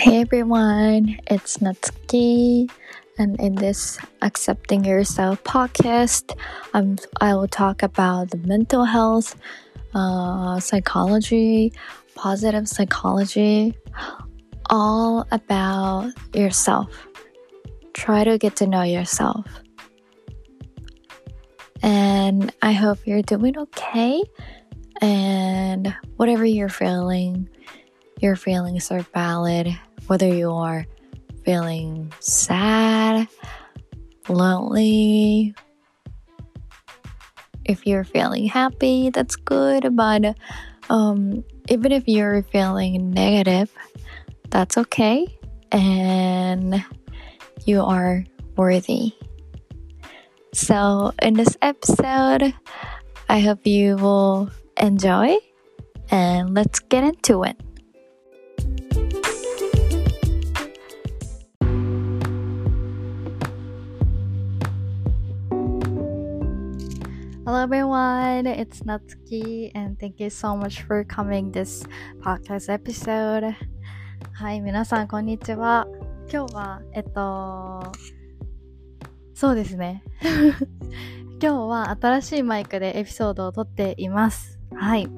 Hey everyone, it's Natsuki, and in this Accepting Yourself podcast, um, I will talk about the mental health, uh, psychology, positive psychology, all about yourself. Try to get to know yourself. And I hope you're doing okay, and whatever you're feeling your feelings are valid, whether you are feeling sad, lonely, if you're feeling happy, that's good. But um, even if you're feeling negative, that's okay. And you are worthy. So, in this episode, I hope you will enjoy and let's get into it. Hello everyone, it's Natsuki and thank you so much for coming this podcast episode. はい、皆さんこんにちは。今日は、えっと、そうですね。今日は新しいマイクでエピソードを撮っています。はい。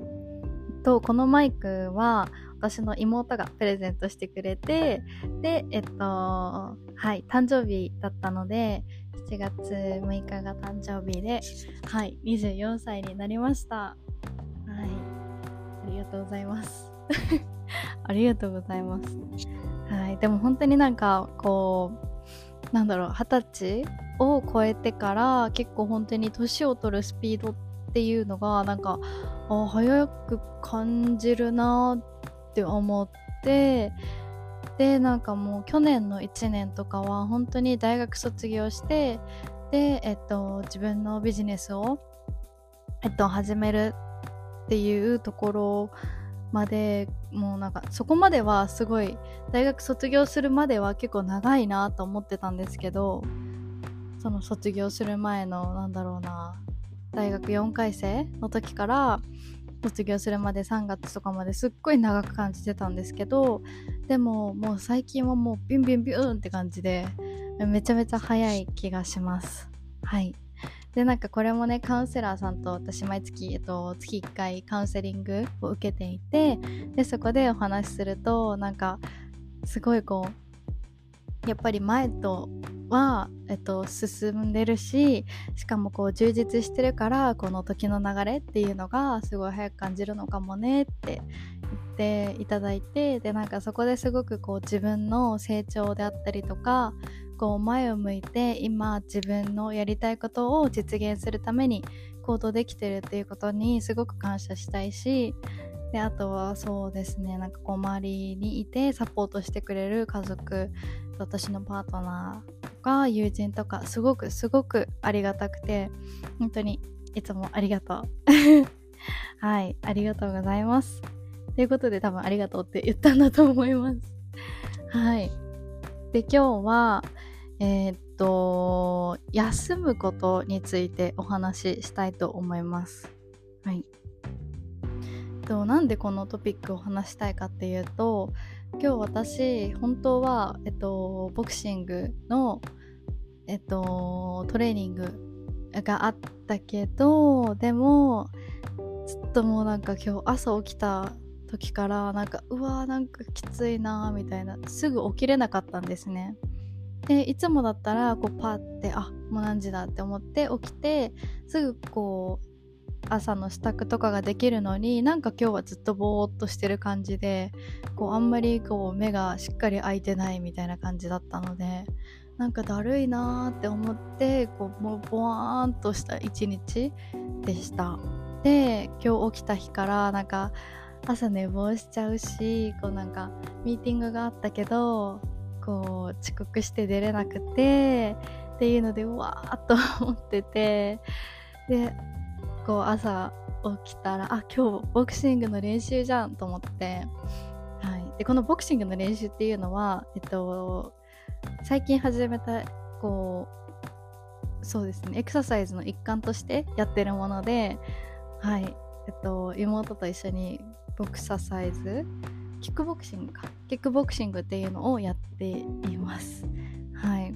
と、このマイクは私の妹がプレゼントしてくれて、で、えっと、はい、誕生日だったので、7月6日が誕生日で、はい、24歳になりました。はい、ありがとうございます。ありがとうございます。はい、でも本当になんか、こう、なんだろう、二十歳を超えてから結構本当に年を取るスピードっていうのが、なんか、あ早く感じるなって思って、でなんかもう去年の1年とかは本当に大学卒業してで、えっと、自分のビジネスを、えっと、始めるっていうところまでもうなんかそこまではすごい大学卒業するまでは結構長いなと思ってたんですけどその卒業する前のなんだろうな大学4回生の時から卒業するまで3月とかまですっごい長く感じてたんですけどでももう最近はもうビュンビュンビューンって感じでめちゃめちゃ早い気がします。はい。でなんかこれもねカウンセラーさんと私毎月、えっと、月1回カウンセリングを受けていてでそこでお話しするとなんかすごいこうやっぱり前とは、えっと、進んでるししかもこう充実してるからこの時の流れっていうのがすごい早く感じるのかもねって言っていただいてでなんかそこですごくこう自分の成長であったりとかこう前を向いて今自分のやりたいことを実現するために行動できてるっていうことにすごく感謝したいしであとはそうですねなんかこう周りにいてサポートしてくれる家族私のパートナーとか友人とかすごくすごくありがたくて本当にいつもありがとう。はいありがとうございます。ということで多分ありがとうって言ったんだと思います。はい。で今日はえー、っと休むことについてお話ししたいと思います。はい。となんでこのトピックを話したいかっていうと今日私本当は、えっと、ボクシングの、えっと、トレーニングがあったけどでもずっともうなんか今日朝起きた時からなんかうわーなんかきついなーみたいなすぐ起きれなかったんですね。でいつもだったらこうパッてあもう何時だって思って起きてすぐこう朝の支度とかができるのになんか今日はずっとぼーっとしてる感じでこうあんまりこう目がしっかり開いてないみたいな感じだったのでなんかだるいなーって思ってこうもうボワーンとした一日でした。で今日起きた日からなんか朝寝坊しちゃうしこうなんかミーティングがあったけどこう遅刻して出れなくてっていうのでうわーっと思っててでこう朝起きたらあ今日ボクシングの練習じゃんと思って、はい、でこのボクシングの練習っていうのは、えっと、最近始めたこうそうですね。エクササイズの一環としてやってるもので、はい。えっと、妹と一緒にボクササイズキックボクシングか。キックボクシングっていうのをやっています。はい。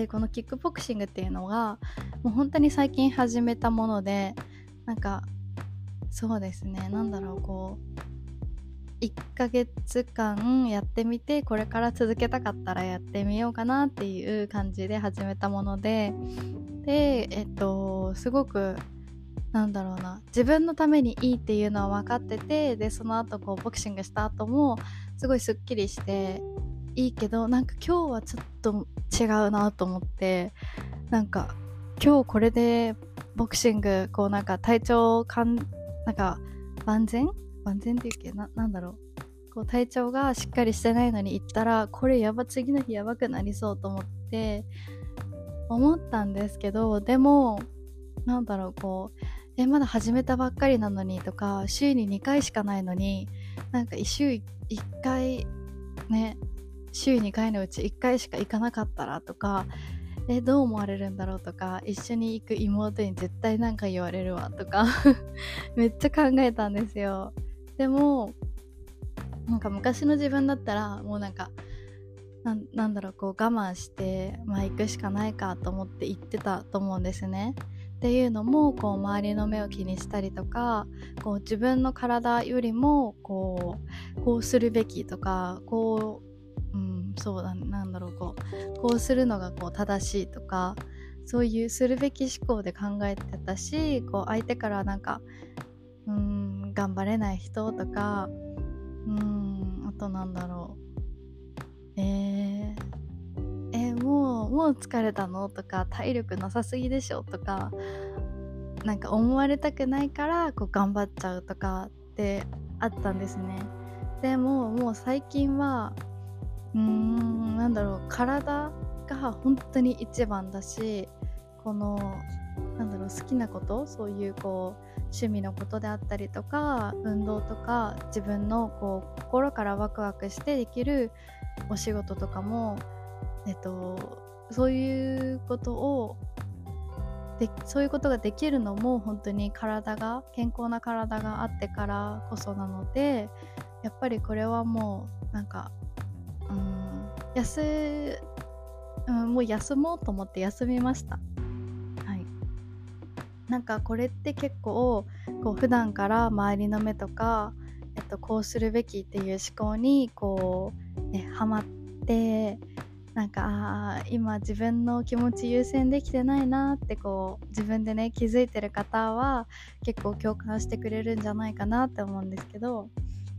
でこのキックボクシングっていうのがもう本当に最近始めたものでなんかそうですね。なんだろうこう1ヶ月間やってみてこれから続けたかったらやってみようかなっていう感じで始めたものででえっとすごくなんだろうな自分のためにいいっていうのは分かっててでその後こうボクシングした後もすごいすっきりしていいけどなんか今日はちょっと違うなと思ってなんか今日これでボクシングこうなんか体調かんなんか万全？万全っていうっけななんだろう。こう体調がしっかりしてないのに行ったらこれやば次の日やばくなりそうと思って思ったんですけどでもなんだろうこうえまだ始めたばっかりなのにとか週に2回しかないのになんか週1回ね週2回のうち1回しか行かなかったらとかえどう思われるんだろうとか一緒に行く妹に絶対何か言われるわとか めっちゃ考えたんですよ。でもなんか昔の自分だったらもうなんかなんだろうこう我慢してまあ行くしかないかと思って行ってたと思うんですね。っていうのもこう周りの目を気にしたりとかこう自分の体よりもこうこうするべきとかこううんそうだなんだろうこうこうするのがこう正しいとかそういうするべき思考で考えてたしこう相手からなんかうん頑張れない人とかうんあとなんだろう。えー、えー、もうもう疲れたのとか体力なさすぎでしょとかなんか思われたくないからこう頑張っちゃうとかってあったんですね。でももう最近はうーんなんだろう。体が本当に一番だしこのなんだろう好きなことそういうこう趣味のことであったりとか運動とか自分のこう心からワクワクしてできるお仕事とかも、えっと、そういうことをでそういうことができるのも本当に体が健康な体があってからこそなのでやっぱりこれはもうなんかうん。休、うん、もう休もうと思って休みました。はい。なんかこれって結構こう普段から周りの目とか、えっと、こうするべきっていう思考にこう、ね、ハマってなんかあ今自分の気持ち優先できてないなってこう自分でね気づいてる方は結構共感してくれるんじゃないかなって思うんですけど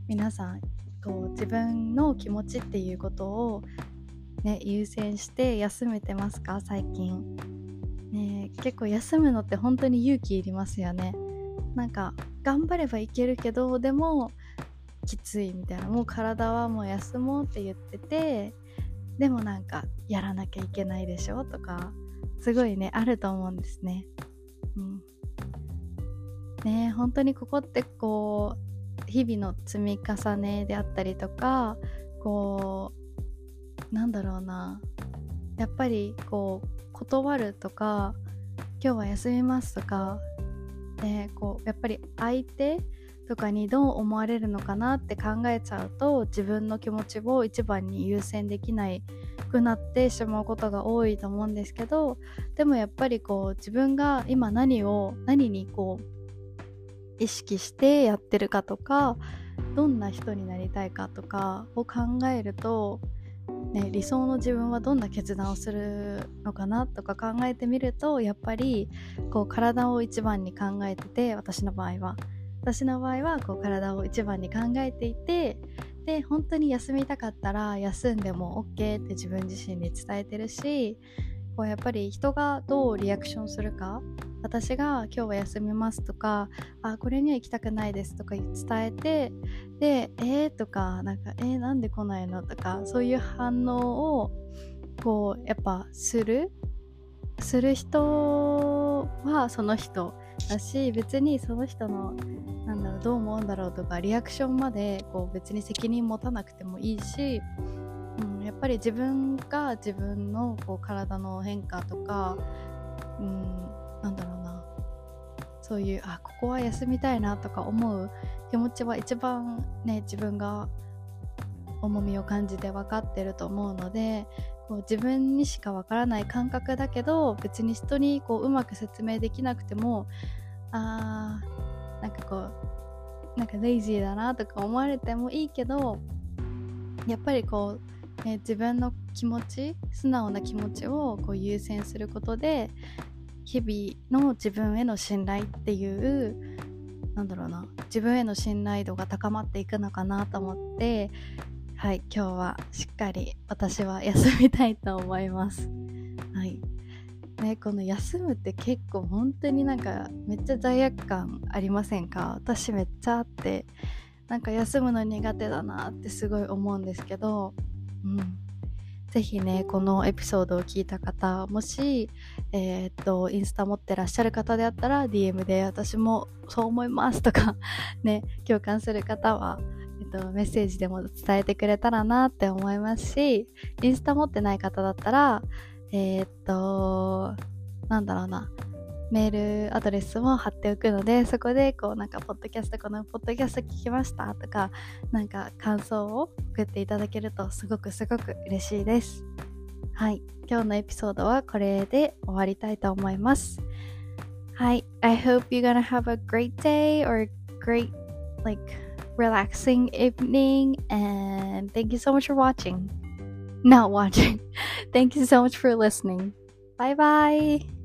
皆さんこう自分の気持ちっていうことを、ね、優先して休めてますか？最近、ね、結構休むのって本当に勇気いりますよね。なんか頑張ればいけるけどでもきついみたいな。もう体はもう休もうって言っててでもなんかやらなきゃいけないでしょ？とかすごいねあると思うんですね。うん、ね本当にここってこう日々の積み重ねであったりとかこうなんだろうな。やっぱりこう断るとか今日は休みますとかでこうやっぱり相手とかにどう思われるのかなって考えちゃうと自分の気持ちを一番に優先できないくなってしまうことが多いと思うんですけどでもやっぱりこう自分が今何を何にこう意識してやってるかとかどんな人になりたいかとかを考えると、ね、理想の自分はどんな決断をするのかなとか考えてみるとやっぱりこう体を一番に考えてて私の場合は。私の場合はこう体を一番に考えていてで本当に休みたかったら休んでも OK って自分自身に伝えてるしこうやっぱり人がどうリアクションするか私が今日は休みますとかあこれには行きたくないですとか伝えてでえー、とかなんかえー、なんで来ないのとかそういう反応をこうやっぱするする人はその人だし別にその人のなんだろうどう思うんだろうとかリアクションまでこう別に責任持たなくてもいいしうん、やっぱり自分が自分のこう体の変化とか、うん、なんだろうな。そういうあここは休みたいなとか思う気持ちは一番ね自分が重みを感じて分かってると思うのでこう自分にしか分からない感覚だけど別に人にこううまく説明できなくてもあーなんかこうなんかレイジーだなとか思われてもいいけどやっぱりこう、ね、自分の気持ち素直な気持ちをこう優先することで日々の自分への信頼っていうなんだろうな自分への信頼度が高まっていくのかなと思ってはい今日はしっかり私は休みたいと思います。はい。ねこの休むって結構本当になんかめっちゃ罪悪感ありませんか？私めっちゃあってなんか休むの苦手だなってすごい思うんですけどうん。ぜひねこのエピソードを聞いた方もし、えー、っとインスタ持ってらっしゃる方であったら DM で私もそう思いますとか ね共感する方は、えっと、メッセージでも伝えてくれたらなって思いますしインスタ持ってない方だったらえー、っとなんだろうなメールアドレスも貼っておくのでそこでこうなんかポッドキャストこのポッドキャスト聞きましたとかなんか感想を送っていただけるとすごくすごく嬉しいですはい今日のエピソードはこれで終わりたいと思いますはい I hope you're gonna have a great day or great like relaxing evening and thank you so much for watching not watching thank you so much for listening bye bye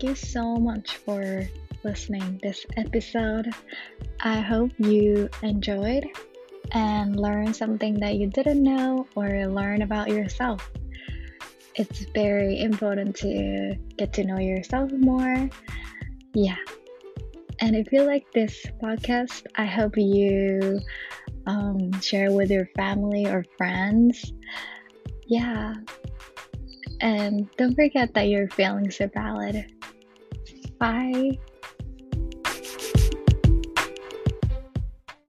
Thank you so much for listening this episode. I hope you enjoyed and learned something that you didn't know or learn about yourself. It's very important to get to know yourself more. Yeah. And if you like this podcast, I hope you um, share with your family or friends. Yeah. And don't forget that your feelings are valid. Bye.